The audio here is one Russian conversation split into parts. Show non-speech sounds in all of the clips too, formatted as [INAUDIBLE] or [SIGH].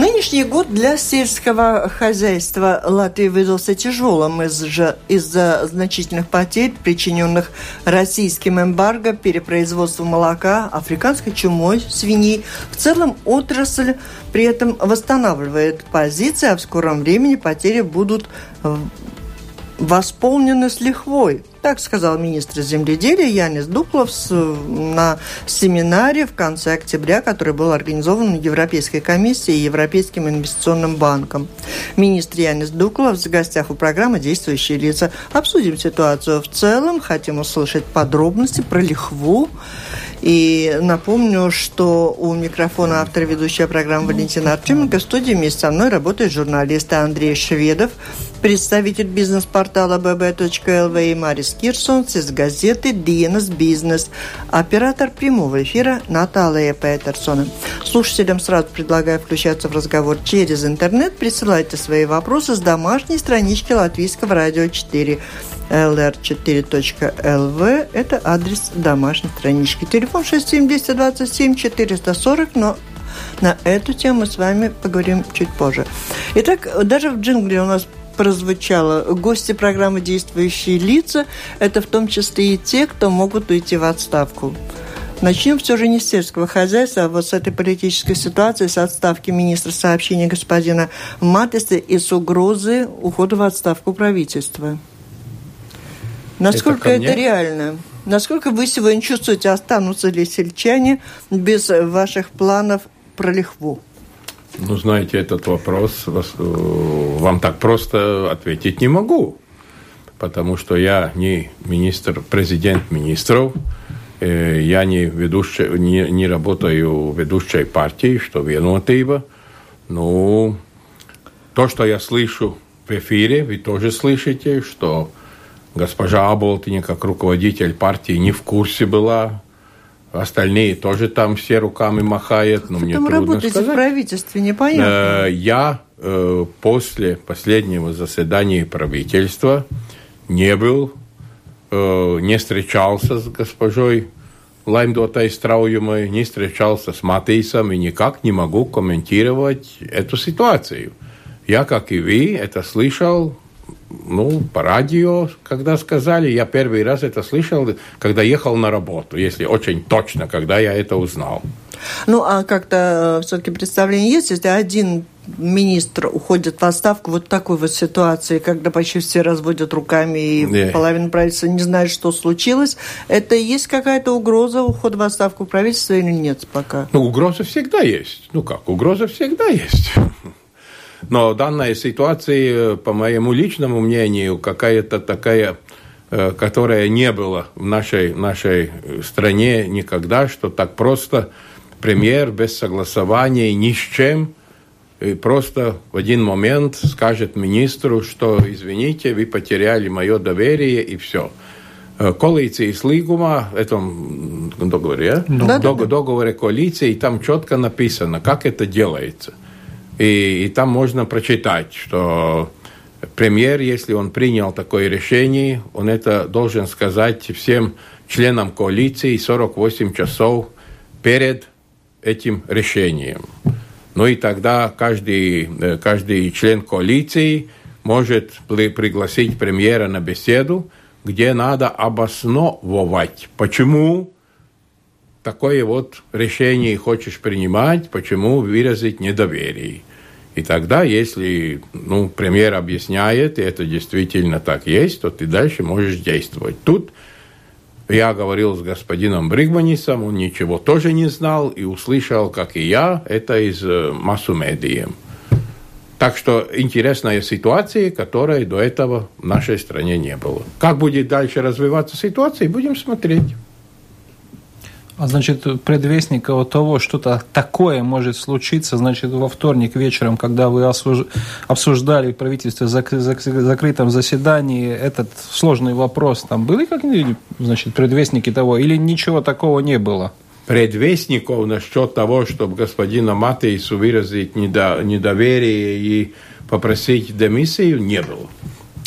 Нынешний год для сельского хозяйства Латвии выдался тяжелым из-за из значительных потерь, причиненных российским эмбарго, перепроизводством молока, африканской чумой свиней. В целом отрасль при этом восстанавливает позиции, а в скором времени потери будут восполнены с лихвой. Так сказал министр земледелия Янис Дупловс на семинаре в конце октября, который был организован Европейской комиссией и Европейским инвестиционным банком. Министр Янис Дупловс в гостях у программы «Действующие лица». Обсудим ситуацию в целом, хотим услышать подробности про лихву и напомню, что у микрофона автор ведущая программы Валентина Артеменко в студии вместе со мной работает журналист Андрей Шведов, представитель бизнес-портала bb.lv и Марис Кирсонс из газеты «Диенас Бизнес», оператор прямого эфира Наталья Петерсона. Слушателям сразу предлагаю включаться в разговор через интернет. Присылайте свои вопросы с домашней странички Латвийского радио 4 lr4.lv. Это адрес домашней странички. Телефон 67 440, но на эту тему мы с вами поговорим чуть позже. Итак, даже в джингле у нас прозвучало. Гости программы «Действующие лица» – это в том числе и те, кто могут уйти в отставку. Начнем все же не с сельского хозяйства, а вот с этой политической ситуации, с отставки министра сообщения господина Матеса и с угрозы ухода в отставку правительства. Насколько это, это реально? Насколько вы сегодня чувствуете, останутся ли сельчане без ваших планов про лихву? Ну, знаете, этот вопрос э, вам так просто ответить не могу, потому что я не министр, президент министров, э, я не, ведущий, не, не работаю ведущей партии, что виноватыба. Ну, то, что я слышу в эфире, вы тоже слышите, что Госпожа Аболтыня, как руководитель партии, не в курсе была. Остальные тоже там все руками махают, но Вы мне там трудно работаете сказать. в правительстве, непонятно. Э, я э, после последнего заседания правительства не был, э, не встречался с госпожой Лаймдотой Страуемой, не встречался с Матейсом и никак не могу комментировать эту ситуацию. Я, как и вы, это слышал ну, по радио, когда сказали, я первый раз это слышал, когда ехал на работу, если очень точно, когда я это узнал. Ну, а как-то э, все-таки представление есть, если один министр уходит в отставку вот такой вот ситуации, когда почти все разводят руками и yeah. половина правительства не знает, что случилось, это есть какая-то угроза ухода в отставку правительства или нет пока? Ну, угроза всегда есть. Ну как, угроза всегда есть. Но данная ситуация, по моему личному мнению, какая-то такая э, которая не было в нашей, нашей стране никогда, что так просто премьер без согласования ни с чем и просто в один момент скажет министру, что извините, вы потеряли мое доверие и все. Коалīcijas līgumā, этом договоре, да? договоре коалиции, там четко написано, как это делается. И, и там можно прочитать, что премьер, если он принял такое решение, он это должен сказать всем членам коалиции 48 часов перед этим решением. Ну и тогда каждый, э, каждый член коалиции может пригласить премьера на беседу, где надо обосновывать, почему такое вот решение хочешь принимать, почему выразить недоверие. И тогда, если ну, премьер объясняет, и это действительно так есть, то ты дальше можешь действовать. Тут я говорил с господином Бригманисом, он ничего тоже не знал и услышал, как и я, это из э, массу медиа. Так что интересная ситуация, которой до этого в нашей стране не было. Как будет дальше развиваться ситуация, будем смотреть. А значит, предвестников того, что-то такое может случиться, значит, во вторник вечером, когда вы обсуждали в правительстве в закрытом заседании этот сложный вопрос, там были какие-нибудь, значит, предвестники того, или ничего такого не было? Предвестников насчет того, чтобы господина Матейсу выразить недоверие и попросить демиссию, не было.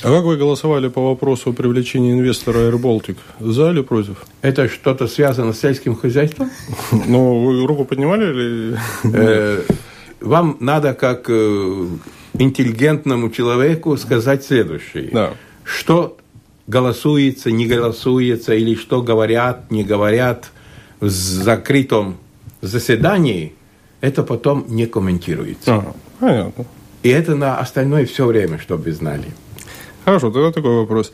А как вы голосовали по вопросу о привлечении инвестора Air Baltic? За или против? Это что-то связано с сельским хозяйством? [LAUGHS] Ну, вы руку поднимали или... Э, вам надо как э, интеллигентному человеку сказать следующее. Да. Что голосуется, не голосуется, или что говорят, не говорят в закрытом заседании, это потом не комментируется. Ага, понятно. И это на остальное все время, чтобы вы знали. Хорошо, тогда такой вопрос.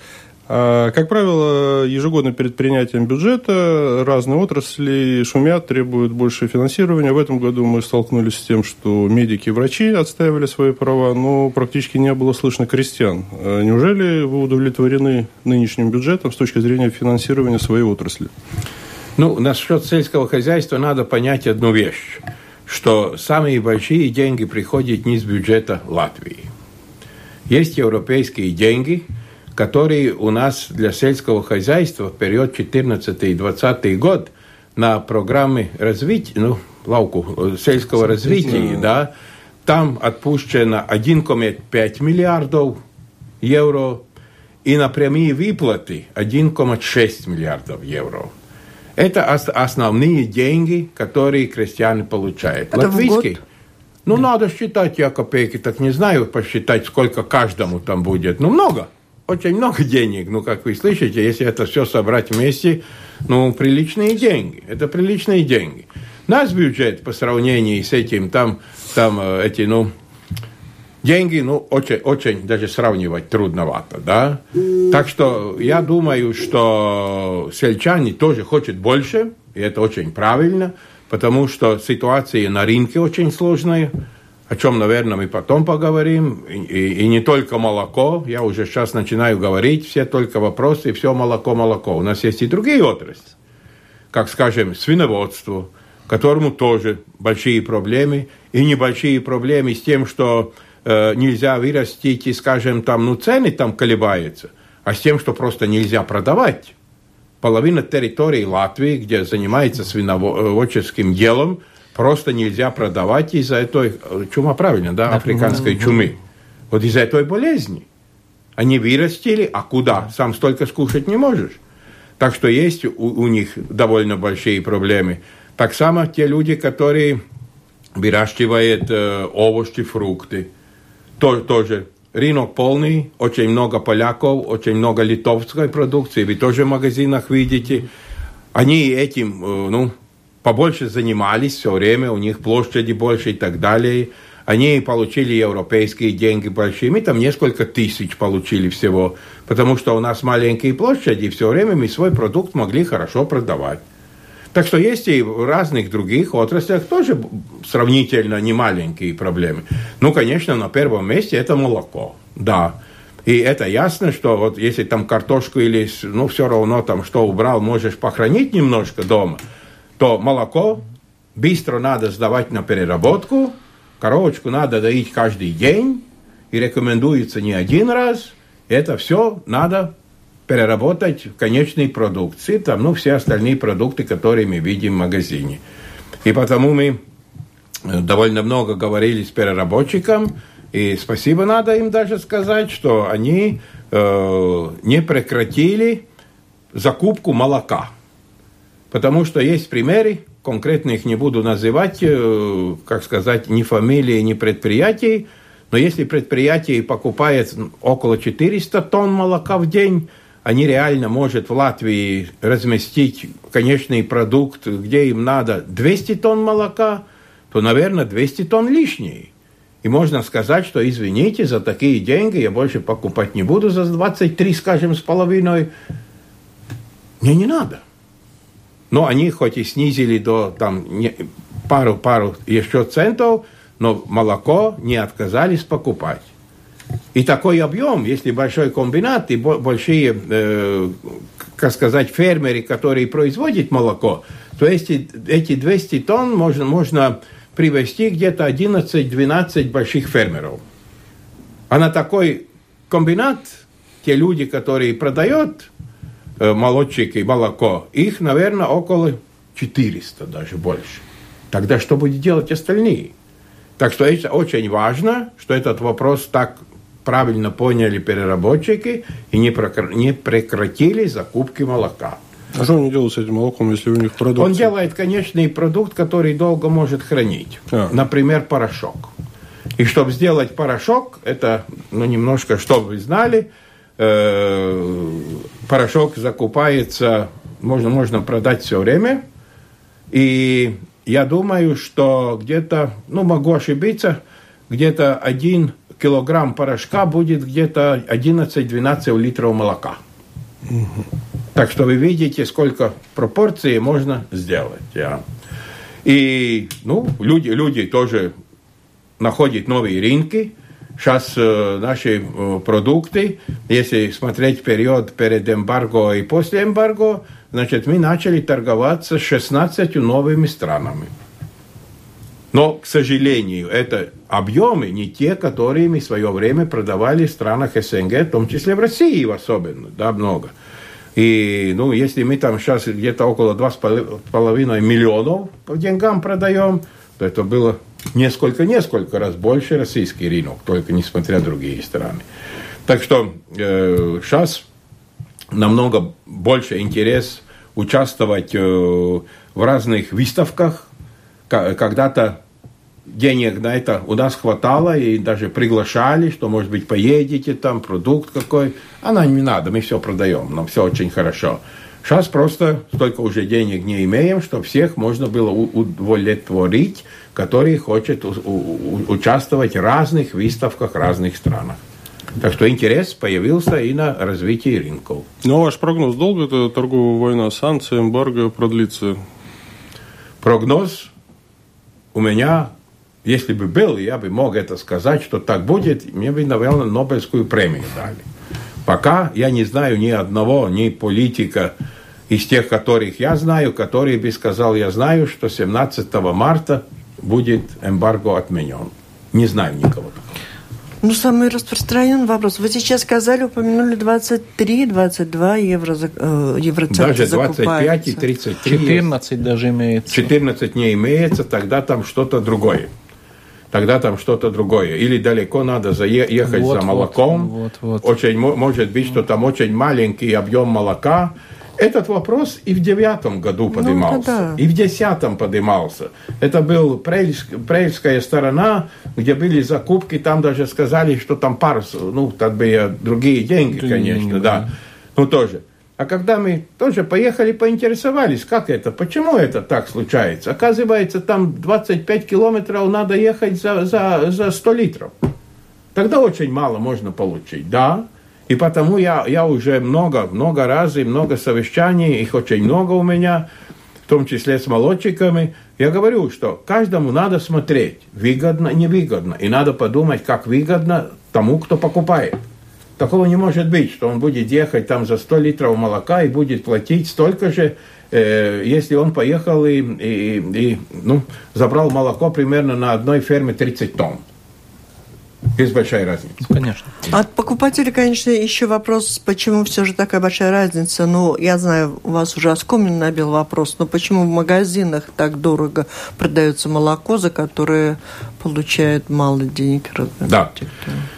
А, как правило, ежегодно перед принятием бюджета разные отрасли шумят, требуют больше финансирования. В этом году мы столкнулись с тем, что медики и врачи отстаивали свои права, но практически не было слышно крестьян. А неужели вы удовлетворены нынешним бюджетом с точки зрения финансирования своей отрасли? Ну, насчет сельского хозяйства надо понять одну вещь, что самые большие деньги приходят не из бюджета Латвии – есть европейские деньги, которые у нас для сельского хозяйства в период 14 и 20 год на программы развития, ну, лауку, э, сельского развития, да, там отпущено 1,5 миллиардов евро и на прямые выплаты 1,6 миллиардов евро. Это основные деньги, которые крестьяне получают. Это Латвийский, ну, надо считать я копейки, так не знаю посчитать, сколько каждому там будет. Ну, много, очень много денег. Ну, как вы слышите, если это все собрать вместе, ну, приличные деньги. Это приличные деньги. Наш бюджет по сравнению с этим, там, там э, эти, ну, деньги, ну, очень, очень даже сравнивать трудновато, да. Так что я думаю, что сельчане тоже хотят больше, и это очень правильно – потому что ситуация на рынке очень сложная, о чем, наверное, мы потом поговорим. И, и, и не только молоко, я уже сейчас начинаю говорить, все только вопросы, все молоко, молоко. У нас есть и другие отрасли, как, скажем, свиноводство, которому тоже большие проблемы, и небольшие проблемы с тем, что э, нельзя вырастить, и, скажем, там, ну, цены там колебаются, а с тем, что просто нельзя продавать половина территории Латвии, где занимается свиноводческим делом, просто нельзя продавать из-за этой э, чума, правильно, да, африканской чумы. Вот из-за этой болезни. Они вырастили, а куда? Сам столько скушать не можешь. Так что есть у, у них довольно большие проблемы. Так само те люди, которые выращивают э, овощи, фрукты, то, тоже Рынок полный, очень много поляков, очень много литовской продукции. Вы тоже в магазинах видите. Они этим, ну, побольше занимались все время, у них площади больше и так далее. Они получили европейские деньги большие. Мы там несколько тысяч получили всего, потому что у нас маленькие площади, и все время мы свой продукт могли хорошо продавать. Так что есть и в разных других отраслях тоже сравнительно немаленькие проблемы. Ну, конечно, на первом месте это молоко, да. И это ясно, что вот если там картошку или, ну, все равно там что убрал, можешь похоронить немножко дома, то молоко быстро надо сдавать на переработку, коровочку надо доить каждый день, и рекомендуется не один раз. Это все надо переработать в конечной продукции, там, ну, все остальные продукты, которые мы видим в магазине. И потому мы э, довольно много говорили с переработчиком, и спасибо надо им даже сказать, что они э, не прекратили закупку молока. Потому что есть примеры, конкретно их не буду называть, э, как сказать, ни фамилии, ни предприятий, но если предприятие покупает около 400 тонн молока в день, они реально может в Латвии разместить конечный продукт, где им надо 200 тонн молока, то, наверное, 200 тонн лишние. И можно сказать, что извините, за такие деньги я больше покупать не буду за 23, скажем, с половиной. Мне не надо. Но они хоть и снизили до там пару-пару еще центов, но молоко не отказались покупать. И такой объем, если большой комбинат и большие э, как сказать, фермеры, которые производят молоко, то эти, эти 200 тонн можно, можно привести где-то 11-12 больших фермеров. А на такой комбинат те люди, которые продают э, молочники молоко, их, наверное, около 400, даже больше. Тогда что будет делать остальные? Так что это очень важно, что этот вопрос так правильно поняли переработчики и не, не прекратили закупки молока. А что они делают с этим молоком, если у них продукт? Он делает конечный продукт, который долго может хранить. А. Например, порошок. И чтобы сделать порошок, это, ну, немножко, чтобы вы знали, э, порошок закупается, можно, можно продать все время. И я думаю, что где-то, ну, могу ошибиться, где-то один килограмм порошка будет где-то 11-12 литров молока. Угу. Так что вы видите, сколько пропорций можно сделать. И ну, люди, люди тоже находят новые рынки. Сейчас э, наши э, продукты, если смотреть период перед эмбарго и после эмбарго, значит, мы начали торговаться с 16 новыми странами. Но, к сожалению, это объемы не те, которые мы в свое время продавали в странах СНГ, в том числе в России особенно, да, много. И, ну, если мы там сейчас где-то около 2,5 миллионов по деньгам продаем, то это было несколько-несколько раз больше российский рынок, только несмотря на другие страны. Так что э, сейчас намного больше интерес участвовать э, в разных выставках, когда-то денег на это у нас хватало, и даже приглашали, что, может быть, поедете там, продукт какой. А нам не надо, мы все продаем, нам все очень хорошо. Сейчас просто столько уже денег не имеем, что всех можно было удовлетворить, которые хотят участвовать в разных выставках, разных странах. Так что интерес появился и на развитие рынков. Ну, а ваш прогноз, долго эта торговая война, санкции, эмбарго продлится? Прогноз у меня, если бы был, я бы мог это сказать, что так будет, мне бы, наверное, Нобелевскую премию дали. Пока я не знаю ни одного, ни политика из тех, которых я знаю, который бы сказал, я знаю, что 17 марта будет эмбарго отменен. Не знаю никого Ну, самый распространенный вопрос. Вы сейчас сказали, упомянули 23-22 евро, э, евроцента Даже 25 и 33 14 есть. даже имеется. 14 не имеется, тогда там что-то другое. Тогда там что-то другое. Или далеко надо заехать вот, за молоком. Вот, вот, вот. Очень, может быть, что там очень маленький объем молока, этот вопрос и в девятом году поднимался, ну, да. и в десятом поднимался. Это был Прельская сторона, где были закупки, там даже сказали, что там парус, ну, так бы другие деньги, другие конечно, да. да. Ну, тоже. А когда мы тоже поехали, поинтересовались, как это, почему это так случается. Оказывается, там 25 километров надо ехать за, за, за 100 литров. Тогда очень мало можно получить, да. И потому я, я уже много, много раз и много совещаний, их очень много у меня, в том числе с молодчиками, я говорю, что каждому надо смотреть, выгодно, невыгодно, и надо подумать, как выгодно тому, кто покупает. Такого не может быть, что он будет ехать там за 100 литров молока и будет платить столько же, э, если он поехал и, и, и ну, забрал молоко примерно на одной ферме 30 тонн. Есть большая разница. Конечно. От покупателей, конечно, еще вопрос, почему все же такая большая разница. Ну, я знаю, у вас уже оскомин набил вопрос, но почему в магазинах так дорого продается молоко, за которое получают мало денег? Да.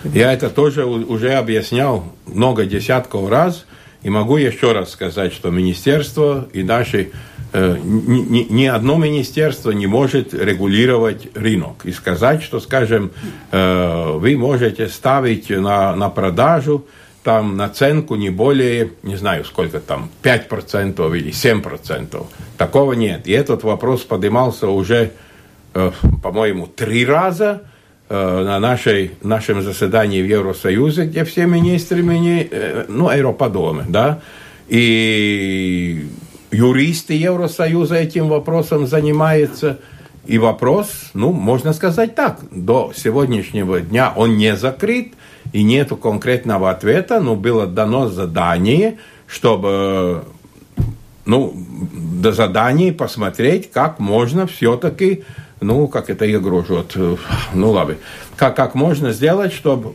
Я это тоже уже объяснял много десятков раз, и могу еще раз сказать, что министерство и наши Э, ни, ни одно министерство не может регулировать рынок и сказать, что, скажем, э, вы можете ставить на, на продажу там наценку не более, не знаю, сколько там, 5% или 7%. Такого нет. И этот вопрос поднимался уже, э, по-моему, три раза на нашей, нашем заседании в Евросоюзе, где все министры, ну, Европадомы, да, и юристы Евросоюза этим вопросом занимаются. И вопрос, ну, можно сказать так, до сегодняшнего дня он не закрыт, и нету конкретного ответа, но было дано задание, чтобы ну, до заданий посмотреть, как можно все-таки, ну, как это я вот, ну, ладно, как, как можно сделать, чтобы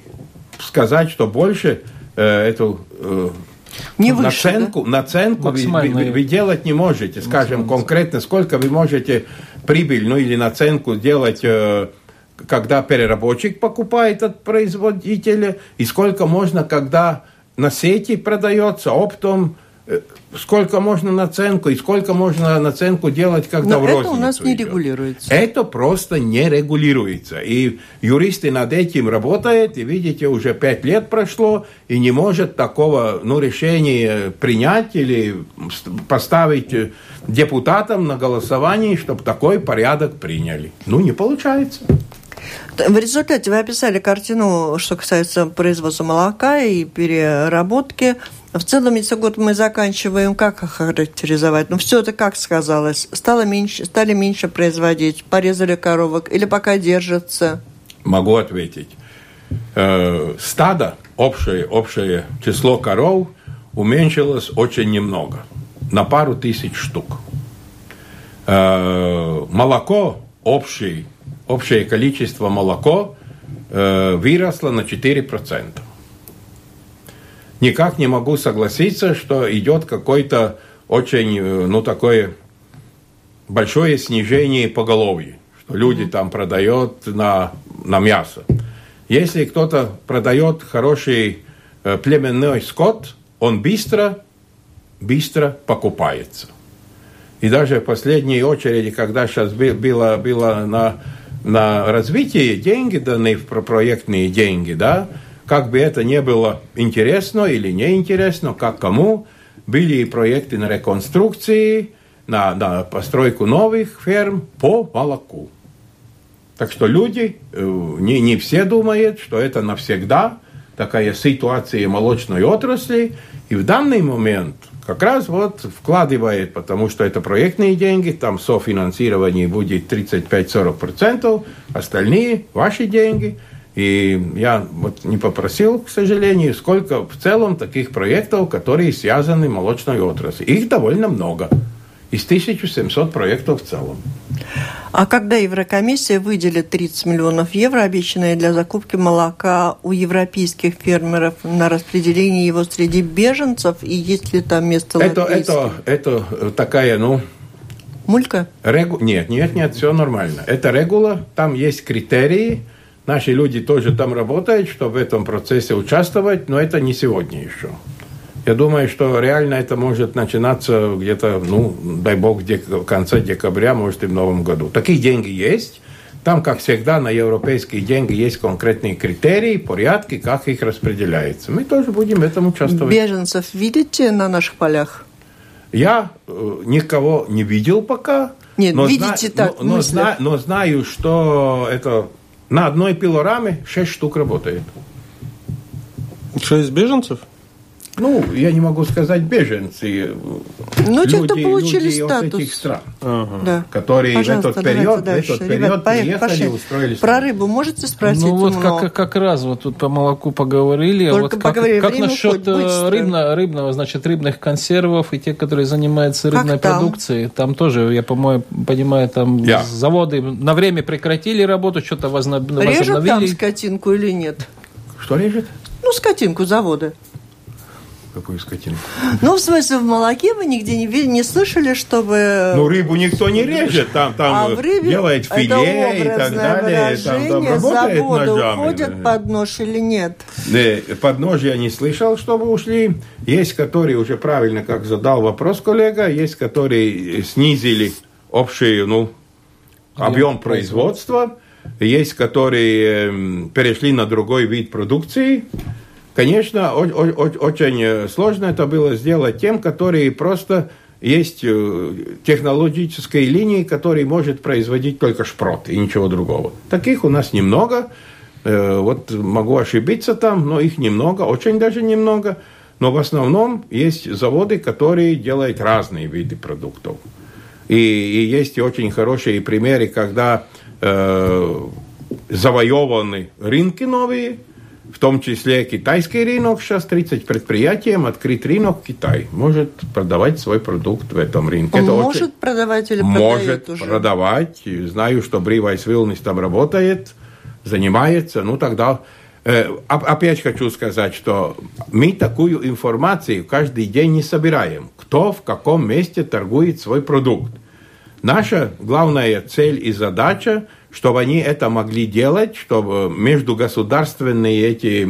сказать, что больше э, эту э, не выше, наценку, да? наценку вы, вы, вы делать не можете. Скажем конкретно, сколько вы можете прибыль, ну или наценку делать, э, когда переработчик покупает от производителя, и сколько можно, когда на сети продается оптом, сколько можно наценку и сколько можно наценку делать, когда Но в это у нас не идет. регулируется. Это просто не регулируется. И юристы над этим работают, и видите, уже пять лет прошло, и не может такого ну, решения принять или поставить депутатам на голосование, чтобы такой порядок приняли. Ну, не получается. В результате вы описали картину, что касается производства молока и переработки. В целом, если год мы заканчиваем, как охарактеризовать? Ну, все это как сказалось? Стало меньше, стали меньше производить, порезали коровок или пока держатся? Могу ответить. Э, стадо, общее, общее число коров уменьшилось очень немного, на пару тысяч штук. Э, молоко, общее, общее количество молоко э, выросло на 4%. Никак не могу согласиться, что идет какое-то очень, ну, такое большое снижение поголовья, что люди там продают на, на мясо. Если кто-то продает хороший э, племенной скот, он быстро, быстро покупается. И даже в последней очереди, когда сейчас было, было на, на развитие деньги даны, про проектные деньги, да, как бы это не было интересно или неинтересно, как кому, были проекты на реконструкции, на, на постройку новых ферм по молоку. Так что люди, не, не все думают, что это навсегда такая ситуация молочной отрасли. И в данный момент как раз вот вкладывает, потому что это проектные деньги, там софинансирование будет 35-40%, остальные ваши деньги. И я вот не попросил, к сожалению, сколько в целом таких проектов, которые связаны с молочной отраслью. Их довольно много из 1700 проектов в целом. А когда Еврокомиссия выделит 30 миллионов евро, обещанные для закупки молока у европейских фермеров на распределение его среди беженцев, и есть ли там место это, это, это такая, ну... Мулька? Регу... Нет, нет, нет, все нормально. Это регула, там есть критерии, наши люди тоже там работают, чтобы в этом процессе участвовать, но это не сегодня еще. Я думаю, что реально это может начинаться где-то, ну, дай бог, в конце декабря, может, и в новом году. Такие деньги есть. Там, как всегда, на европейские деньги есть конкретные критерии, порядки, как их распределяется. Мы тоже будем в этом участвовать. Беженцев видите на наших полях? Я э, никого не видел пока. Нет, но видите зна- так, но, но, зна- но знаю, что это на одной пилораме 6 штук работает. Шесть беженцев? Ну, я не могу сказать беженцы. Ну, люди, те, кто получили люди статус. от этих стран, Ага. Да. которые Пожалуйста, в этот период, в этот Ребят, период поехали, приехали пошли. устроились. Про рыбу можете спросить? Ну вот умного? как, как раз вот тут по молоку поговорили. а Только вот как, поговорили, как время насчет э, рыбно, рыбного, значит, рыбных консервов и те, которые занимаются Как рыбной там? продукцией? Там тоже, я по-моему, понимаю, там Я. заводы на время прекратили работу, что-то возна- Режут там возобновили. скотинку или нет? Что режет? Ну, скотинку заводы. Какую скотину? Ну, в смысле, в молоке вы нигде не, ви- не слышали, чтобы... Ну, рыбу никто не режет, там, там а в рыбе делает это филе и так далее. Там, там работает ножами. уходят под нож или нет? Не, под нож я не слышал, чтобы ушли. Есть, которые уже правильно, как задал вопрос коллега, есть, которые снизили общий ну, объем производства, есть, которые эм, перешли на другой вид продукции. Конечно, очень э, сложно это было сделать тем, которые просто есть э, технологические линии, которые может производить только шпрот и ничего другого. Таких у нас немного. Э, Вот могу ошибиться там, но их немного, очень даже немного. Но в основном есть заводы, которые делают разные виды продуктов. И, и есть очень хорошие примеры, когда э, завоеваны рынки новые, в том числе китайский рынок, сейчас 30 предприятий, открыт рынок Китай, может продавать свой продукт в этом рынке. Он Это может очень... продавать или Может продает уже? продавать. Знаю, что Бривайс Вилнис там работает, занимается. Ну, тогда... Э, опять хочу сказать, что мы такую информацию каждый день не собираем. Кто в каком месте торгует свой продукт. Наша главная цель и задача чтобы они это могли делать, чтобы междугосударственные эти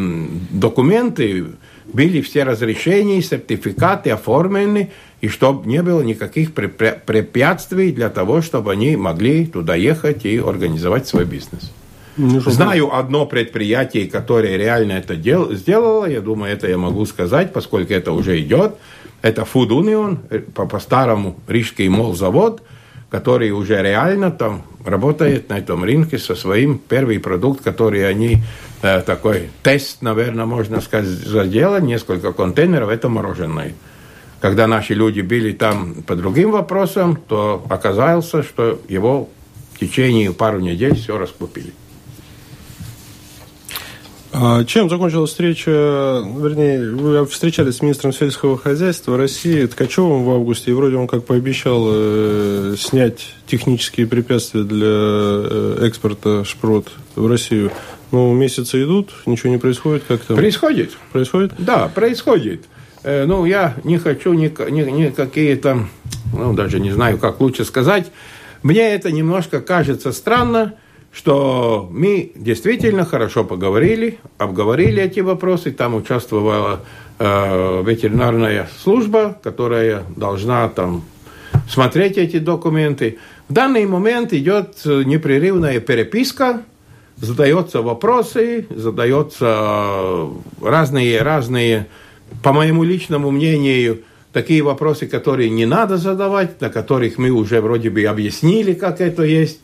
документы были все разрешения, сертификаты оформлены, и чтобы не было никаких препятствий для того, чтобы они могли туда ехать и организовать свой бизнес. Ну, Знаю одно предприятие, которое реально это дел, сделало, я думаю, это я могу сказать, поскольку это уже идет. Это Food Union, э, по-старому по Рижский молзавод, который уже реально там работает на этом рынке со своим первый продукт, который они э, такой тест, наверное, можно сказать, заделали, несколько контейнеров, это мороженое. Когда наши люди были там по другим вопросам, то оказалось, что его в течение пару недель все раскупили. А чем закончилась встреча, вернее, вы встречались с министром сельского хозяйства России Ткачевым в августе, и вроде он как пообещал э, снять технические препятствия для э, экспорта шпрот в Россию. Ну, месяцы идут, ничего не происходит как-то? Происходит. Происходит? Да, происходит. Э, ну, я не хочу ни, ни, ни какие-то, ну, даже не знаю, как лучше сказать. Мне это немножко кажется странно, что мы действительно хорошо поговорили, обговорили эти вопросы. Там участвовала э, ветеринарная служба, которая должна там смотреть эти документы. В данный момент идет непрерывная переписка, задаются вопросы, задаются разные, разные, по моему личному мнению, такие вопросы, которые не надо задавать, на которых мы уже вроде бы объяснили, как это есть.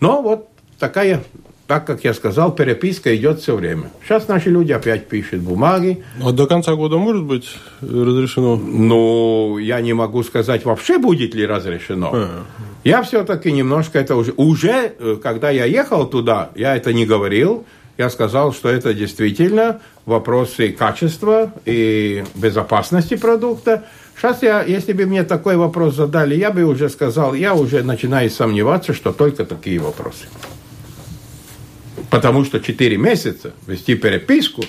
Но вот такая, так как я сказал, переписка идет все время. Сейчас наши люди опять пишут бумаги. А до конца года может быть разрешено? Ну, я не могу сказать вообще будет ли разрешено. А. Я все-таки немножко это уже... Уже, э, когда я ехал туда, я это не говорил. Я сказал, что это действительно вопросы качества и безопасности продукта. Сейчас я, если бы мне такой вопрос задали, я бы уже сказал, я уже начинаю сомневаться, что только такие вопросы. Потому что 4 месяца вести переписку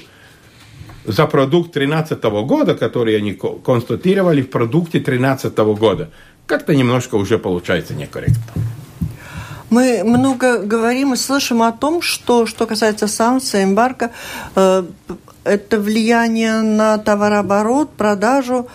за продукт 2013 года, который они констатировали в продукте 2013 года, как-то немножко уже получается некорректно. Мы много говорим и слышим о том, что, что касается санкций, эмбарго, э, это влияние на товарооборот, продажу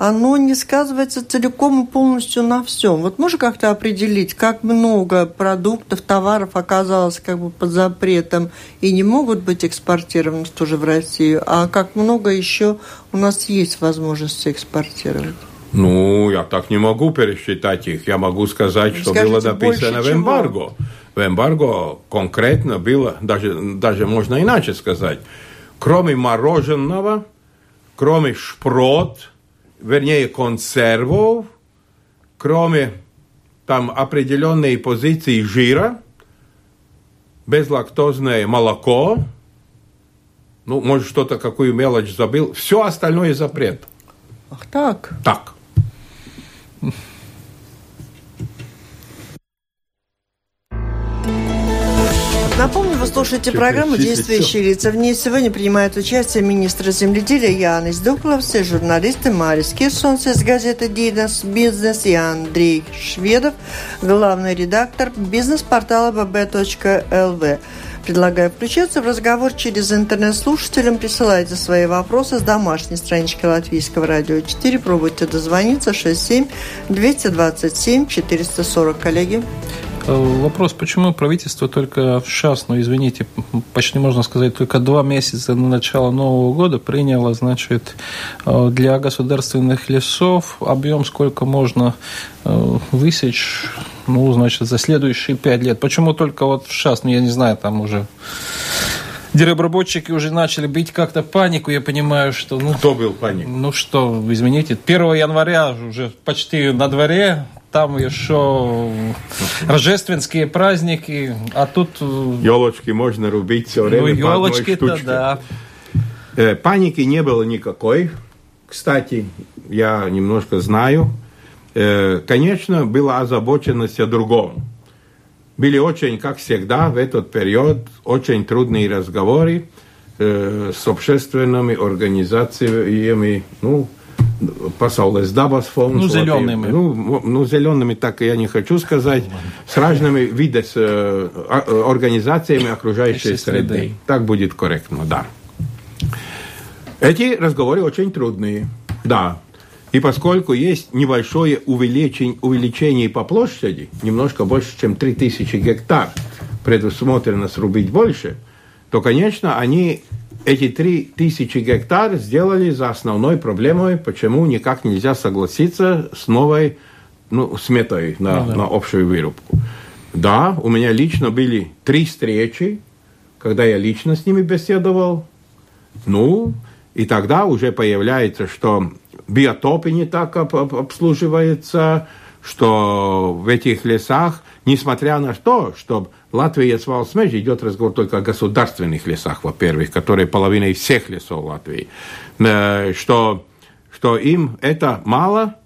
оно не сказывается целиком и полностью на всем. Вот можно как-то определить, как много продуктов, товаров оказалось как бы под запретом и не могут быть экспортированы тоже в Россию, а как много еще у нас есть возможности экспортировать? Ну, я так не могу пересчитать их. Я могу сказать, что Скажите, было написано в эмбарго. В эмбарго конкретно было, даже, даже можно иначе сказать, кроме мороженого, кроме шпрот, вернее, консервов, кроме там определенной позиции жира, безлактозное молоко, ну, может, что-то, какую мелочь забыл, все остальное запрет. Ах так? Так. Напомню, вы слушаете программу «Действующие лица». В ней сегодня принимают участие министр земледелия Янис Дукловс и журналисты Марис Кирсонс из газеты «Динас Бизнес» и Андрей Шведов, главный редактор бизнес-портала bb.lv. Предлагаю включиться в разговор через интернет слушателям. Присылайте свои вопросы с домашней странички Латвийского радио 4. Пробуйте дозвониться 67 227 440. Коллеги. Э, вопрос, почему правительство только сейчас, ну извините, почти можно сказать, только два месяца на начало Нового года приняло, значит, э, для государственных лесов объем, сколько можно э, высечь, ну, значит, за следующие пять лет. Почему только вот сейчас, ну, я не знаю, там уже деревообработчики уже начали бить как-то панику, я понимаю, что... Ну, Кто был паник? Ну что, извините, 1 января уже почти на дворе, там еще рождественские праздники, а тут... Елочки можно рубить все время ну, по одной да. Э, Паники не было никакой. Кстати, я немножко знаю. Э, Конечно, была озабоченность о другом. Были очень, как всегда, в этот период очень трудные разговоры э, с общественными организациями, ну, Pasaules dabas fonds. Ну, зелеными. Ну, м- ну, зелеными так я не хочу сказать. С разными видами э, а- э, организациями окружающей среды. среды. Так будет корректно, да. Эти разговоры очень трудные, да. И поскольку есть небольшое увеличение, увеличение по площади, немножко больше, чем 3000 гектар, предусмотрено срубить больше, то, конечно, они эти 3000 гектар сделали за основной проблемой, почему никак нельзя согласиться с новой ну, сметой на, на общую вырубку. Да, у меня лично были три встречи, когда я лично с ними беседовал. Ну, и тогда уже появляется, что биотопы не так об- об- обслуживаются, что в этих лесах, несмотря на то, что Латвия с Валсмеж идет разговор только о государственных лесах, во-первых, которые половина всех лесов Латвии, что, что им это мало,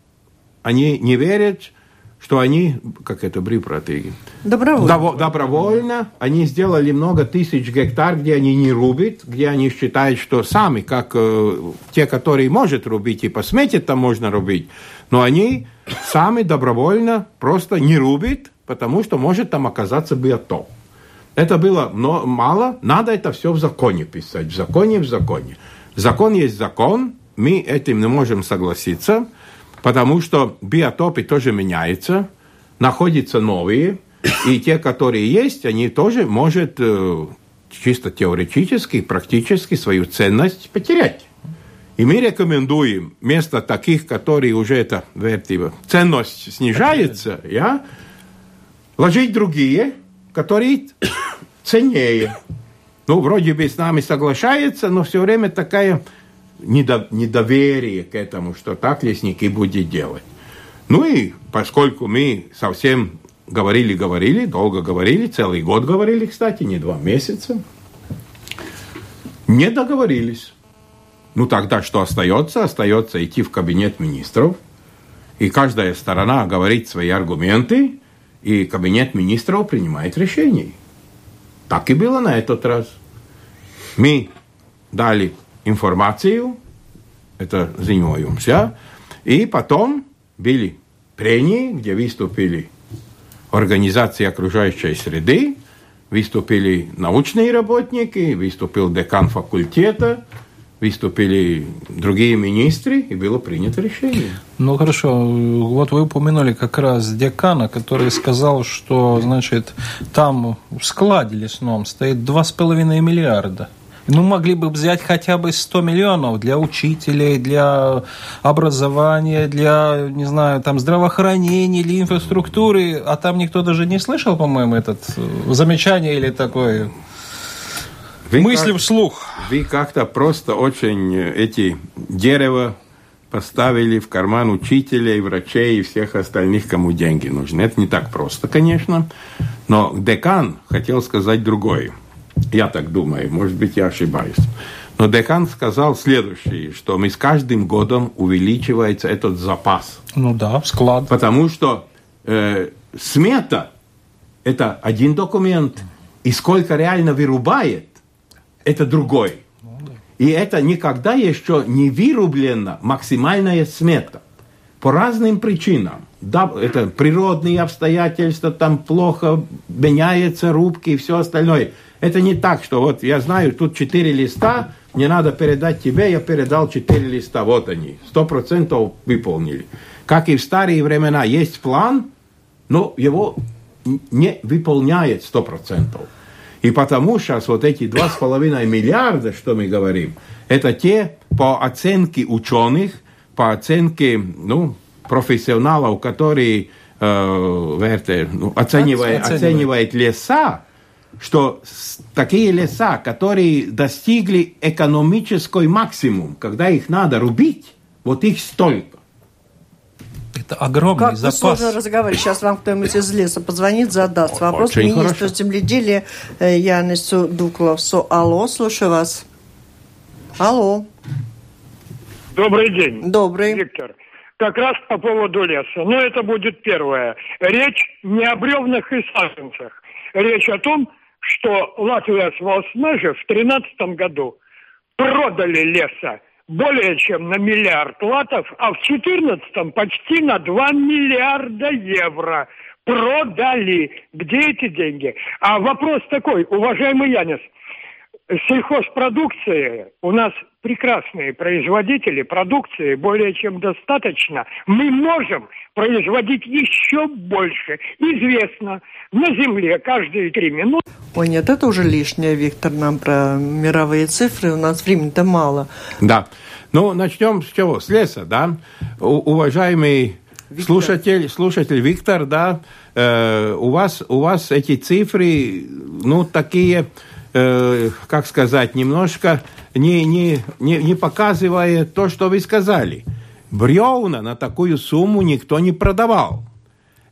они не верят, что они, как это брипратыги, Добровольно. Дово- добровольно. Они сделали много тысяч гектар, где они не рубят, где они считают, что сами, как э, те, которые может рубить, и по смете там можно рубить, но они сами добровольно просто не рубят, потому что может там оказаться биотоп. Это было но мало, надо это все в законе писать, в законе, в законе. Закон есть закон, мы этим не можем согласиться, потому что биотопы тоже меняются, находятся новые, и те, которые есть, они тоже может э, чисто теоретически, практически свою ценность потерять. И мы рекомендуем вместо таких, которые уже это вертиба, ценность снижается, я, ложить другие, которые [COUGHS] ценнее. Ну, вроде бы с нами соглашается, но все время такая недо- недоверие к этому, что так лесники будут делать. Ну и поскольку мы совсем говорили-говорили, долго говорили, целый год говорили, кстати, не два месяца, не договорились. Ну тогда что остается? Остается идти в кабинет министров, и каждая сторона говорит свои аргументы, и кабинет министров принимает решение. Так и было на этот раз. Мы дали информацию, это ziņojums, и потом были прения, где выступили организации окружающей среды, выступили научные работники, выступил декан факультета, выступили другие министры, и было принято решение. Ну хорошо, вот вы упомянули как раз декана, который сказал, что, значит, там в складе лесном стоит 2,5 миллиарда. Ну, могли бы взять хотя бы 100 миллионов для учителей, для образования, для, не знаю, там, здравоохранения или инфраструктуры, а там никто даже не слышал, по-моему, этот э, замечание или такое Вы мысли как- вслух. Вы как-то просто очень э, эти дерево поставили в карман учителей, врачей и всех остальных, кому деньги нужны. Это не так просто, конечно. Но декан хотел сказать другое. Я так думаю, может быть, я ошибаюсь. Но декан сказал следующее, что мы с каждым годом увеличивается этот запас. Ну да, склад. Потому что э, смета – это один документ, и сколько реально вырубает – это другой. И это никогда еще не вырублена максимальная смета. По разным причинам. Да, это природные обстоятельства, там плохо меняются рубки и все остальное. Это не так, что вот я знаю, тут четыре листа, мне надо передать тебе, я передал четыре листа, вот они, сто процентов выполнили. Как и в старые времена, есть план, но его не выполняет сто процентов. И потому сейчас вот эти 2,5 миллиарда, что мы говорим, это те по оценке ученых, по оценке ну, профессионалов, которые э, верте, ну, оценивает, Оценивает. оценивает леса, что такие леса, которые достигли экономический максимум, когда их надо рубить, вот их столько. Это огромный как запас. Как сложно разговаривать. Сейчас вам кто-нибудь из леса позвонит, задаст вопрос Очень министру хорошо. земледелия э, Янису Дукловсу. Алло, слушаю вас. Алло. Добрый день. Добрый. Виктор. Как раз по поводу леса. Ну, это будет первое. Речь не о бревнах и саженцах. Речь о том, что Латвия с Волсмежи в 2013 году продали леса более чем на миллиард латов, а в 2014 почти на 2 миллиарда евро продали. Где эти деньги? А вопрос такой, уважаемый Янис, сельхозпродукции у нас прекрасные производители продукции более чем достаточно. Мы можем производить еще больше. Известно, на земле каждые три минуты. Ой, нет, это уже лишнее, Виктор, нам про мировые цифры. У нас времени-то мало. Да. Ну, начнем с чего? С леса, да? У, уважаемый Виктор. слушатель, слушатель Виктор, да, э, у, вас, у вас эти цифры, ну, такие э, как сказать, немножко не, не, не, не показывая то, что вы сказали. Бревна на такую сумму никто не продавал.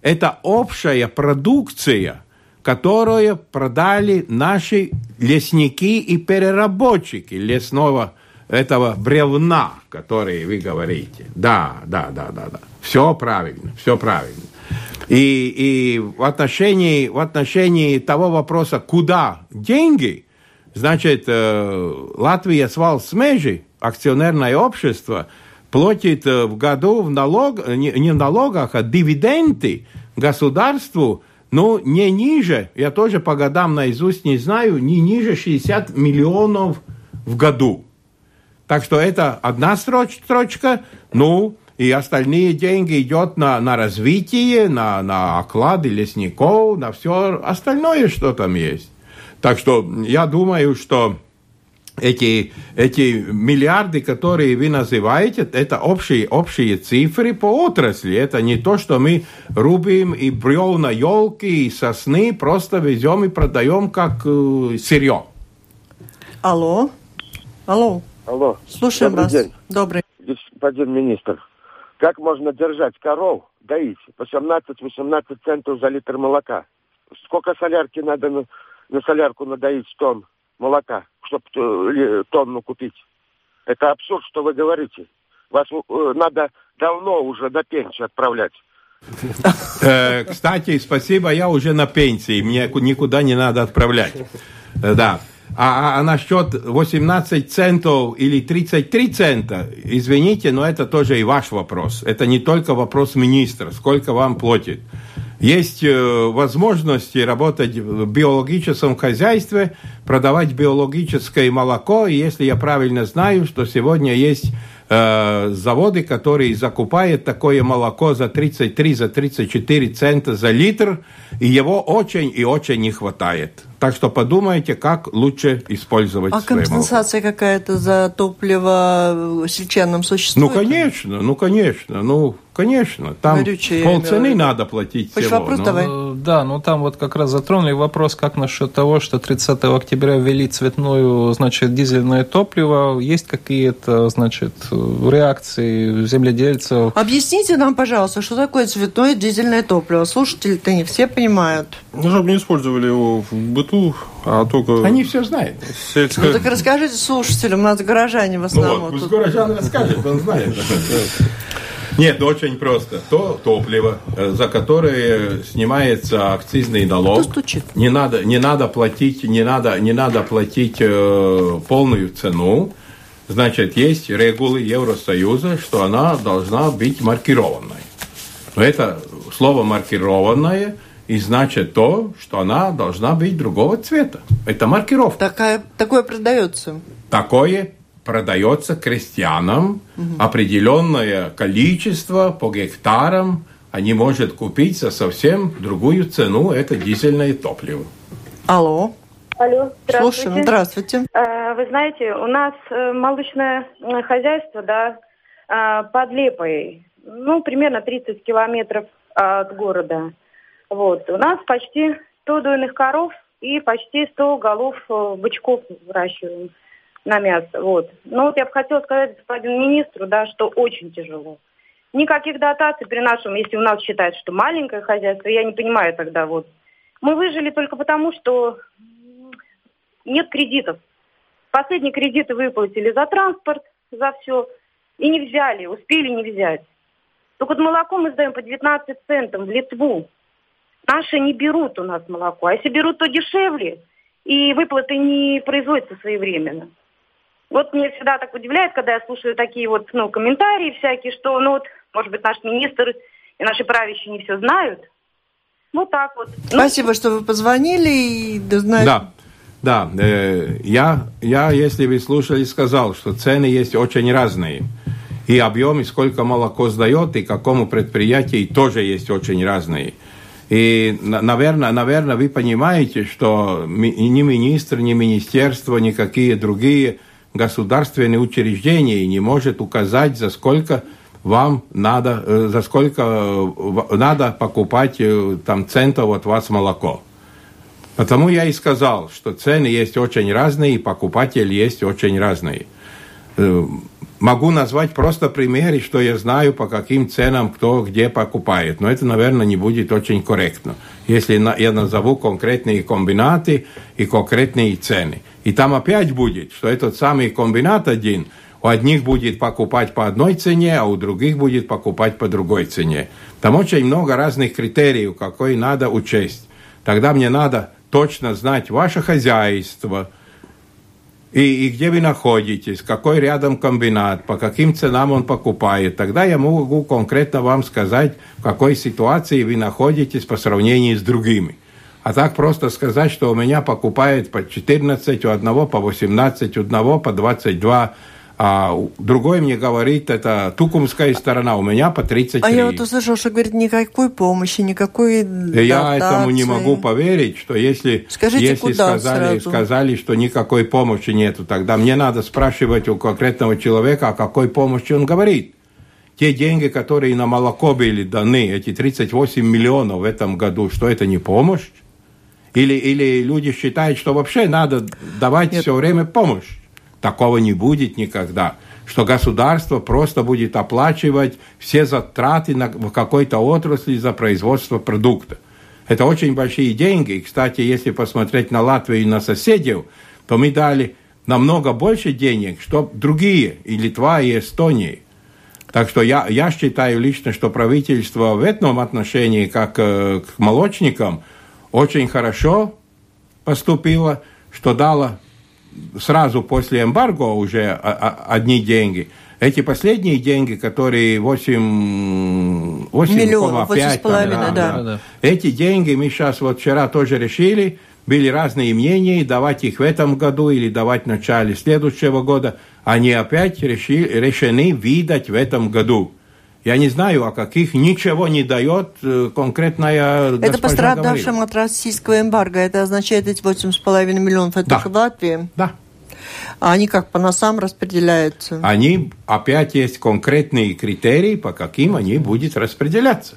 Это общая продукция, которую продали наши лесники и переработчики лесного этого бревна, который вы говорите. Да, да, да, да, да. Все правильно, все правильно. И, и в, отношении, в отношении того вопроса, куда деньги, значит, э, Латвия свал смежи, акционерное общество, платит э, в году в налог, не, в налогах, а дивиденды государству, ну, не ниже, я тоже по годам наизусть не знаю, не ниже 60 миллионов в году. Так что это одна строч, строчка, ну, и остальные деньги идет на, на развитие, на, на оклады лесников, на все остальное, что там есть. Так что я думаю, что эти, эти миллиарды, которые вы называете, это общие, общие цифры по отрасли. Это не то, что мы рубим и бревна елки, и сосны, просто везем и продаем как э, сырье. Алло. Алло. Алло. Слушаем Добрый вас. День. Добрый. Господин министр, как можно держать коров, доить 18-18 центов за литр молока? Сколько солярки надо на, на солярку надоить тонн молока, чтобы тонну купить? Это абсурд, что вы говорите. Вас э, надо давно уже на пенсию отправлять. Э, кстати, спасибо, я уже на пенсии, мне никуда не надо отправлять. Э, да. А, а насчет 18 центов или 33 цента, извините, но это тоже и ваш вопрос. Это не только вопрос министра, сколько вам платит. Есть э, возможности работать в биологическом хозяйстве, продавать биологическое молоко. И если я правильно знаю, что сегодня есть э, заводы, которые закупают такое молоко за 33, за 34 цента за литр, и его очень и очень не хватает. Так что подумайте, как лучше использовать А компенсация какая-то за топливо сельчанам существует? Ну, конечно, ну, конечно, ну, конечно. Там Горючее, полцены надо платить Хочешь всего. вопрос ну. давай? Э, Да, ну там вот как раз затронули вопрос, как насчет того, что 30 октября ввели цветную, значит, дизельное топливо. Есть какие-то, значит, реакции земледельцев? Объясните нам, пожалуйста, что такое цветное дизельное топливо? Слушатели-то не все понимают. Ну, чтобы не использовали его в быту, а только Они все знают. сельское... Ну так расскажите слушателям, у нас горожане в Ну основном. вот, пусть тут. горожан расскажет, он знает. [LAUGHS] Нет, ну, очень просто. То топливо, э, за которое снимается акцизный налог, не надо, не надо платить, не надо, не надо платить э, полную цену. Значит, есть регулы Евросоюза, что она должна быть маркированной. Но это слово маркированное и значит то, что она должна быть другого цвета. Это маркировка. Такая, такое продается. Такое продается крестьянам определенное количество по гектарам. Они могут купить за совсем другую цену. Это дизельное топливо. Алло. Алло, здравствуйте. Слушаем. Здравствуйте. Э, Вы знаете, у нас э, молочное э, хозяйство, да, э, под Лепой, ну, примерно 30 километров от города. Вот. У нас почти 100 дойных коров и почти 100 голов э, бычков выращиваем на мясо. Вот. Ну, вот я бы хотела сказать господину министру, да, что очень тяжело. никаких дотаций при нашем, если у нас считают, что маленькое хозяйство, я не понимаю тогда вот. Мы выжили только потому, что нет кредитов. Последние кредиты выплатили за транспорт, за все. И не взяли, успели не взять. Только вот молоко мы сдаем по 19 центов в Литву. Наши не берут у нас молоко. А если берут, то дешевле. И выплаты не производятся своевременно. Вот мне всегда так удивляет, когда я слушаю такие вот ну, комментарии всякие, что, ну вот, может быть, наш министр и наши правящие не все знают. Ну так вот. Ну, Спасибо, ну, что вы позвонили и знаете. Да. Да, э, я, я, если вы слушали, сказал, что цены есть очень разные. И объем, и сколько молоко сдает, и какому предприятию тоже есть очень разные. И, наверное, наверное, вы понимаете, что ни министр, ни министерство, никакие другие государственные учреждения не может указать, за сколько вам надо, э, за сколько э, надо покупать э, там центов от вас молоко. Потому я и сказал, что цены есть очень разные, и покупатели есть очень разные. Могу назвать просто примеры, что я знаю, по каким ценам кто где покупает. Но это, наверное, не будет очень корректно, если я назову конкретные комбинаты и конкретные цены. И там опять будет, что этот самый комбинат один – у одних будет покупать по одной цене, а у других будет покупать по другой цене. Там очень много разных критериев, какой надо учесть. Тогда мне надо точно знать ваше хозяйство, и, и где вы находитесь, какой рядом комбинат, по каким ценам он покупает. Тогда я могу конкретно вам сказать, в какой ситуации вы находитесь по сравнению с другими. А так просто сказать, что у меня покупает по 14, у одного по 18, у одного по 22, а другой мне говорит, это тукумская сторона, у меня по 33. А я вот услышал, что говорит, никакой помощи, никакой Я этому не могу поверить, что если, Скажите, если сказали, сразу? сказали, что никакой помощи нету, тогда мне надо спрашивать у конкретного человека, о какой помощи он говорит. Те деньги, которые на молоко были даны, эти 38 миллионов в этом году, что это не помощь? Или, или люди считают, что вообще надо давать Нет. все время помощь? Такого не будет никогда что государство просто будет оплачивать все затраты на, в какой-то отрасли за производство продукта. Это очень большие деньги. И, кстати, если посмотреть на Латвию и на соседей, то мы дали намного больше денег, что другие, и Литва, и Эстония. Так что я, я считаю лично, что правительство в этом отношении, как э, к молочникам, очень хорошо поступило, что дало сразу после эмбарго уже одни деньги. Эти последние деньги, которые 8, 8 миллионов, 8,5, да, да. да. Эти деньги мы сейчас вот вчера тоже решили, были разные мнения, давать их в этом году или давать в начале следующего года. Они опять решили, решены видать в этом году. Я не знаю, о каких ничего не дает э, конкретная Это пострадавшим от российского эмбарго. Это означает эти 8,5 миллионов, это да. только в Латвии? Да. А они как по носам распределяются? Они, опять есть конкретные критерии, по каким они будут распределяться.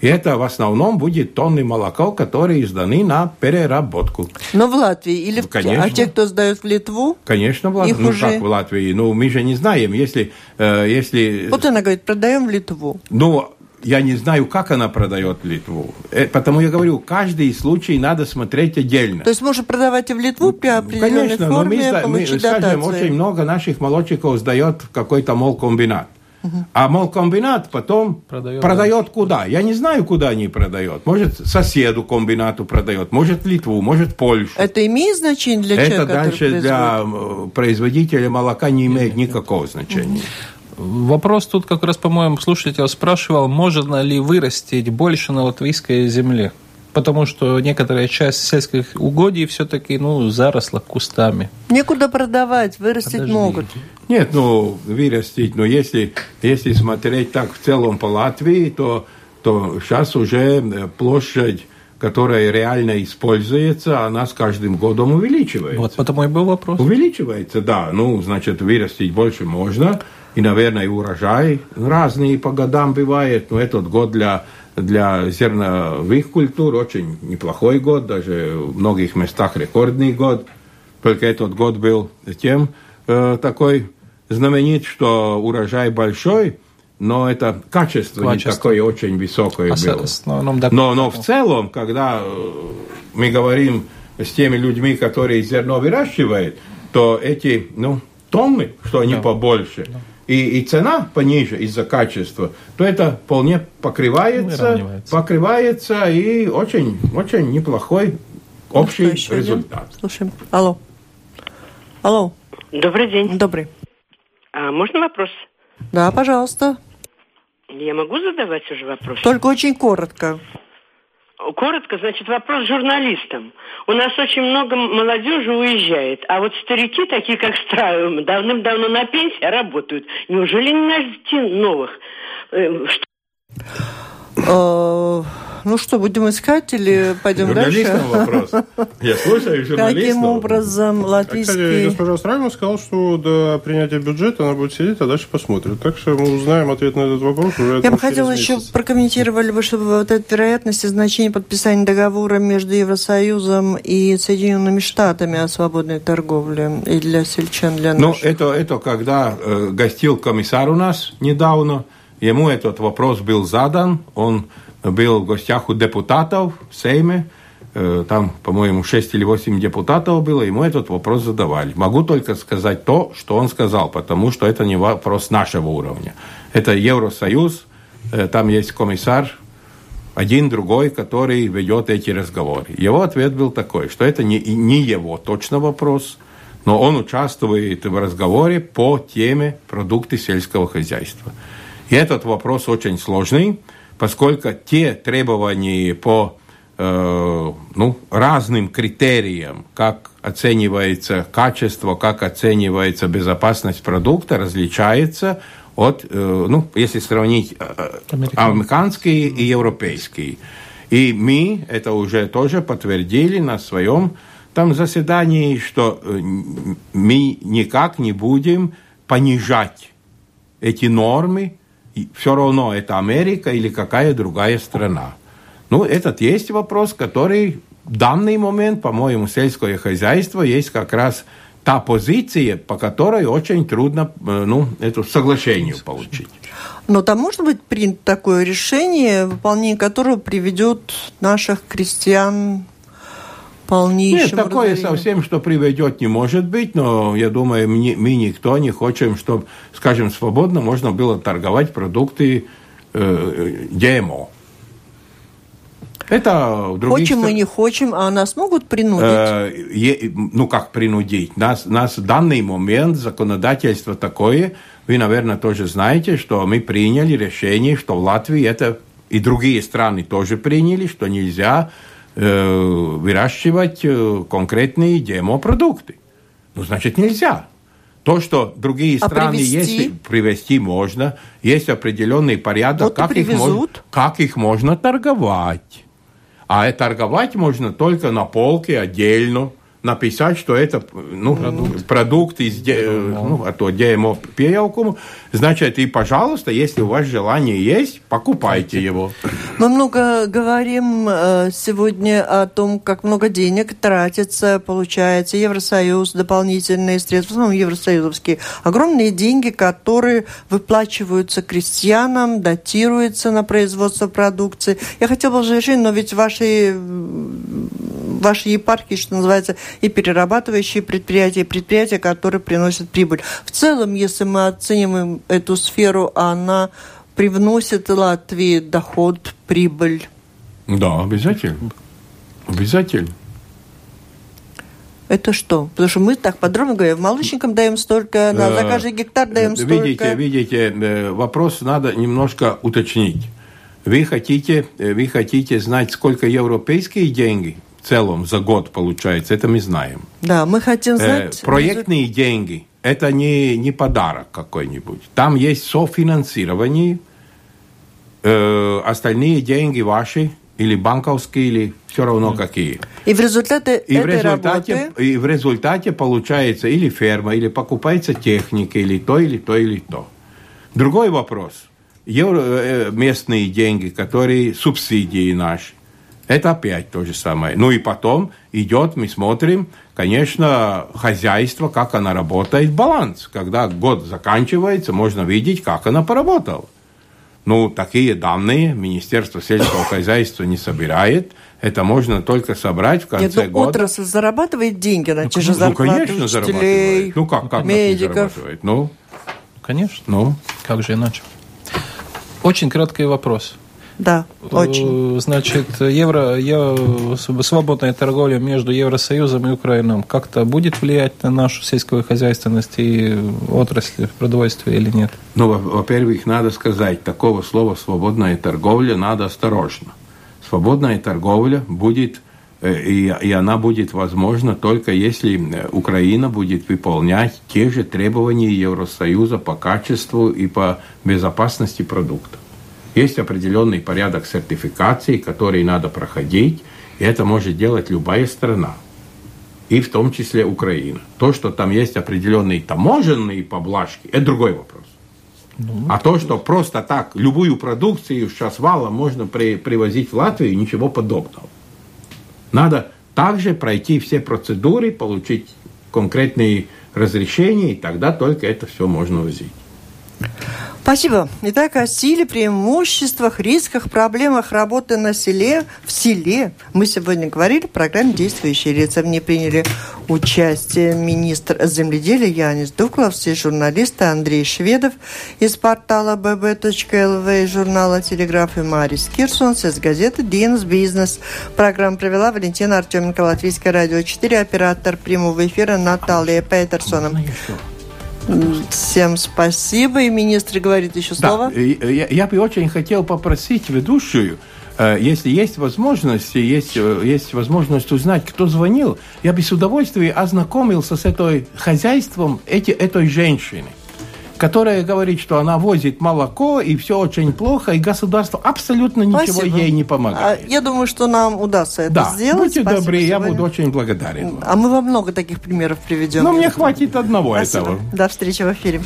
И это в основном будет тонны молока, которые изданы на переработку. Но в Латвии или в... Конечно. А те, кто сдают в Литву? Конечно, в Латвии. Ну, уже... как в Латвии? Ну, мы же не знаем, если... Э, если... Вот она говорит, продаем в Литву. Ну, я не знаю, как она продает Литву. Э, потому я говорю, каждый случай надо смотреть отдельно. То есть можно продавать и в Литву при определенной Конечно, форме, но мы, мы, скажем, очень много наших молочников сдает в какой-то молкомбинат. А молкомбинат потом продает, продает да. куда? Я не знаю, куда они продают. Может, соседу комбинату продает, может, Литву, может, Польшу. Это имеет значение для Это человека, дальше для э, производителя молока не имеет никакого значения. Вопрос тут как раз, по-моему, слушатель спрашивал, можно ли вырастить больше на латвийской земле? потому что некоторая часть сельских угодий все-таки ну, заросла кустами. Некуда продавать, вырастить Подожди. могут. Нет, ну, вырастить, но если, если смотреть так в целом по Латвии, то, то сейчас уже э, площадь которая реально используется, она с каждым годом увеличивается. Вот потому и был вопрос. Увеличивается, да. Ну, значит, вырастить больше можно. И, наверное, урожай разный по годам бывает. Но этот год для для зерновых культур очень неплохой год, даже в многих местах рекордный год. Только этот год был тем э, такой знаменит, что урожай большой, но это качество, Качество. не такое очень высокое А было. основном, да, Но, но в целом, когда э, мы говорим с теми людьми, которые зерно выращивают, то эти ну, тонны, что они Да. побольше, и, и цена пониже из-за качества, то это вполне покрывается, Выравнивается. покрывается и очень, очень неплохой общий Ну, один? результат. Слушаем. Алло. Алло. Добрый день. Добрый. А можно вопрос? Да, пожалуйста. Я могу задавать уже вопрос? Только очень коротко. Коротко, значит, вопрос журналистам. У нас очень много молодежи уезжает, а вот старики, такие как Страйм, давным-давно на пенсии работают. Неужели не найти новых? Э, что- Э, Ну что, будем искать или пойдем дальше? Вопрос. Я слушаю журналистов. Каким образом А, Кстати, латвийский... госпожа Страйман сказала, что до принятия бюджета она будет сидеть, а дальше посмотрит. Так что мы узнаем ответ на этот вопрос уже Я бы хотела еще прокомментировали бы, чтобы вот эта вероятность и значение подписания договора между Евросоюзом и Соединенными Штатами о свободной торговле и для сельчан, для Ну, наших. это, это когда э, гостил комиссар у нас недавно, ему этот вопрос был задан, он был в гостях у депутатов в Сейме, э, там, по-моему, 6 или 8 депутатов было, ему этот вопрос задавали. Могу только сказать то, что он сказал, потому что это не вопрос нашего уровня. Это Евросоюз, э, там есть комиссар, один другой, который ведет эти разговоры. Его ответ был такой, что это не, не его точно вопрос, но он участвует в разговоре по теме продукты сельского хозяйства. И этот вопрос очень сложный, поскольку те требования по э, ну, разным критериям, как оценивается качество, как оценивается безопасность продукта, различается от, э, ну, если сравнить э, американские и европейские. И мы это уже тоже подтвердили на своем там заседании, что э, мы никак не будем понижать эти нормы, все равно это Америка или какая другая страна. Ну, этот есть вопрос, который в данный момент, по-моему, сельское хозяйство есть как раз та позиция, по которой очень трудно э, ну, это соглашение получить. Но там может быть принято такое решение, выполнение которого приведет наших крестьян полнейшему Нет, такое разорению? совсем, что приведет, не может быть, но я думаю, мы, мы никто не хотим, чтобы, скажем, свободно можно было торговать продукты э, ГМО. Это в других Хочем мы, не хочем, а нас могут принудить. Э, е- ну, как принудить? Нас, нас в данный момент законодательство такое, вы, наверное, тоже знаете, что мы приняли решение, что в Латвии это и другие страны тоже приняли, что нельзя выращивать э, конкретные ГМО-продукты. Ну, значит, нельзя. То, что другие А страны привезти? есть, привести можно, есть определенный порядок, Вот как, их можно, как их можно торговать. А торговать можно только на полке отдельно. Написать, что это ну, продукт из э, ну, а то ГМО пиявкому. Значит, и, пожалуйста, если у вас желание есть, покупайте его. Мы много говорим э, сегодня о том, как много денег тратится, получается, Евросоюз, дополнительные средства, в основном евросоюзовские, огромные деньги, которые выплачиваются крестьянам, датируются на производство продукции. Я хотела бы завершить, но ведь ваши, ваши епархии, что называется, и перерабатывающие предприятия, и предприятия, которые приносят прибыль. В целом, если мы оцениваем эту сферу, она привносит Латвии доход, прибыль. Да, обязательно. Обязательно. Это что? Потому что мы так подробно говорим, молочникам даем столько, на, за Э, каждый гектар даем столько. Видите, видите, э, вопрос надо немножко уточнить. Вы хотите, э, вы хотите знать, сколько европейские деньги в целом за год получается? Это мы знаем. Да, мы хотим Э, знать... проектные деньги – это не, не подарок какой-нибудь. Там есть софинансирование, э, остальные деньги ваши, или банковские, или все равно какие. И в результате И в, этой результате, работы... и в результате получается или ферма, или покупается техника, или то, или то, или то. Другой вопрос. Евро, э, местные деньги, которые субсидии наши, это опять то же самое. Ну и потом идет, мы смотрим, конечно, хозяйство, как оно работает, баланс. Когда год заканчивается, можно видеть, как оно поработало. Ну, такие данные Министерство сельского хозяйства не собирает. Это можно только собрать в конце Нет, ну, года. отрасль зарабатывает деньги на ну, те же зарплаты ну, конечно, зарабатывает. Ну, как, как медиков. зарабатывает? Ну, конечно. Ну, как же иначе? Очень краткий вопрос. Да, очень. Э, значит, евро, евро, свободная торговля между Евросоюзом и Украиной как-то будет влиять на нашу сельскую хозяйственность и отрасль в продовольствии или нет? Ну, во-первых, надо сказать, такого слова «свободная торговля» надо осторожно. Свободная торговля будет э, и, и она будет возможна только если э, Украина будет выполнять те же требования Евросоюза по качеству и по безопасности продуктов. Есть определенный порядок сертификации, который надо проходить, и это может делать любая страна, и в том числе Украина. То, что там есть определенные таможенные поблажки, это другой вопрос. Ну, а то, что просто так любую продукцию сейчас валом можно при, привозить в Латвию, ничего подобного. Надо также пройти все процедуры, получить конкретные разрешения, и тогда только это все можно возить. Спасибо. Итак, о силе, преимуществах, рисках, проблемах работы на селе, в селе мы сегодня говорили в программе «Действующие лица». В ней приняли участие министр земледелия Янис Дукловс и журналисты Андрей Шведов из портала bb.lv и журнала «Телеграф» и Марис Кирсонс из газеты «Динс Бизнес». Программу провела Валентина Артеменко, Латвийское радио 4, оператор прямого эфира Наталья Петерсона. Всем спасибо. И министр говорит еще слово. Да, я, я бы очень хотел попросить ведущую, э, если есть возможность, есть, э, есть возможность узнать, кто звонил, я бы с удовольствием ознакомился с этой хозяйством эти, этой женщины которая говорит, что она возит молоко, и все очень плохо, и государство абсолютно ничего Спасибо. ей не помогает. А, я думаю, что нам удастся это да. сделать. Будьте Спасибо добры, я буду очень благодарен. А мы вам много таких примеров приведем. Но мне хватит одного Спасибо. этого. До встречи в эфире.